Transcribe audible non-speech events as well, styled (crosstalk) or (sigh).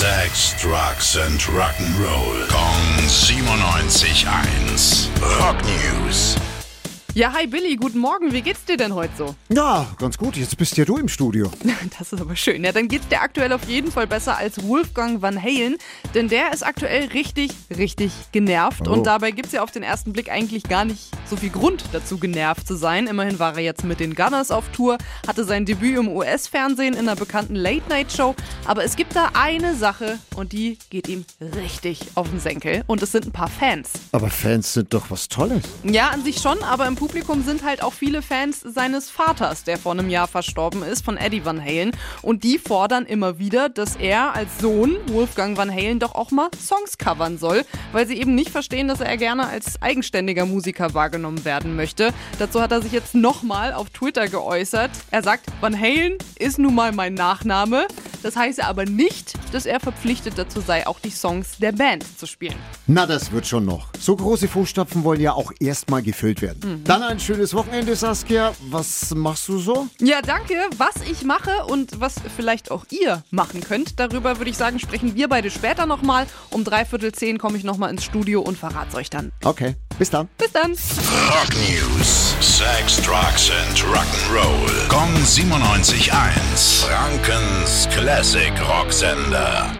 Sex, Drugs and Rock'n'Roll. Kong 97.1. Rock News. Ja, hi Billy, guten Morgen. Wie geht's dir denn heute so? Ja, ganz gut. Jetzt bist ja du im Studio. (laughs) Das ist aber schön. Ja, dann geht's dir aktuell auf jeden Fall besser als Wolfgang Van Halen, denn der ist aktuell richtig, richtig genervt. Oh. Und dabei gibt's ja auf den ersten Blick eigentlich gar nicht so viel Grund dazu, genervt zu sein. Immerhin war er jetzt mit den Gunners auf Tour, hatte sein Debüt im US-Fernsehen in einer bekannten Late-Night-Show. Aber es gibt da eine Sache und die geht ihm richtig auf den Senkel. Und es sind ein paar Fans. Aber Fans sind doch was Tolles. Ja, an sich schon, aber im Publikum sind halt auch viele Fans seines Vaters, der vor einem Jahr verstorben ist, von Eddie Van Halen. Und die fordern immer wieder, dass er als Sohn Wolfgang Van Halen doch auch mal Songs covern soll, weil sie eben nicht verstehen, dass er gerne als eigenständiger Musiker wahrgenommen werden möchte. Dazu hat er sich jetzt nochmal auf Twitter geäußert. Er sagt, Van Halen ist nun mal mein Nachname. Das heißt aber nicht, dass er verpflichtet dazu sei, auch die Songs der Band zu spielen. Na, das wird schon noch. So große Fußstapfen wollen ja auch erstmal gefüllt werden. Dann ein schönes Wochenende, Saskia. Was machst du so? Ja, danke. Was ich mache und was vielleicht auch ihr machen könnt, darüber würde ich sagen, sprechen wir beide später nochmal. Um dreiviertel zehn komme ich nochmal ins Studio und verrat's euch dann. Okay, bis dann. Bis dann. Rock News. Sex, Drugs and Rock'n'Roll. Kong 97.1. Frankens Classic Rocksender.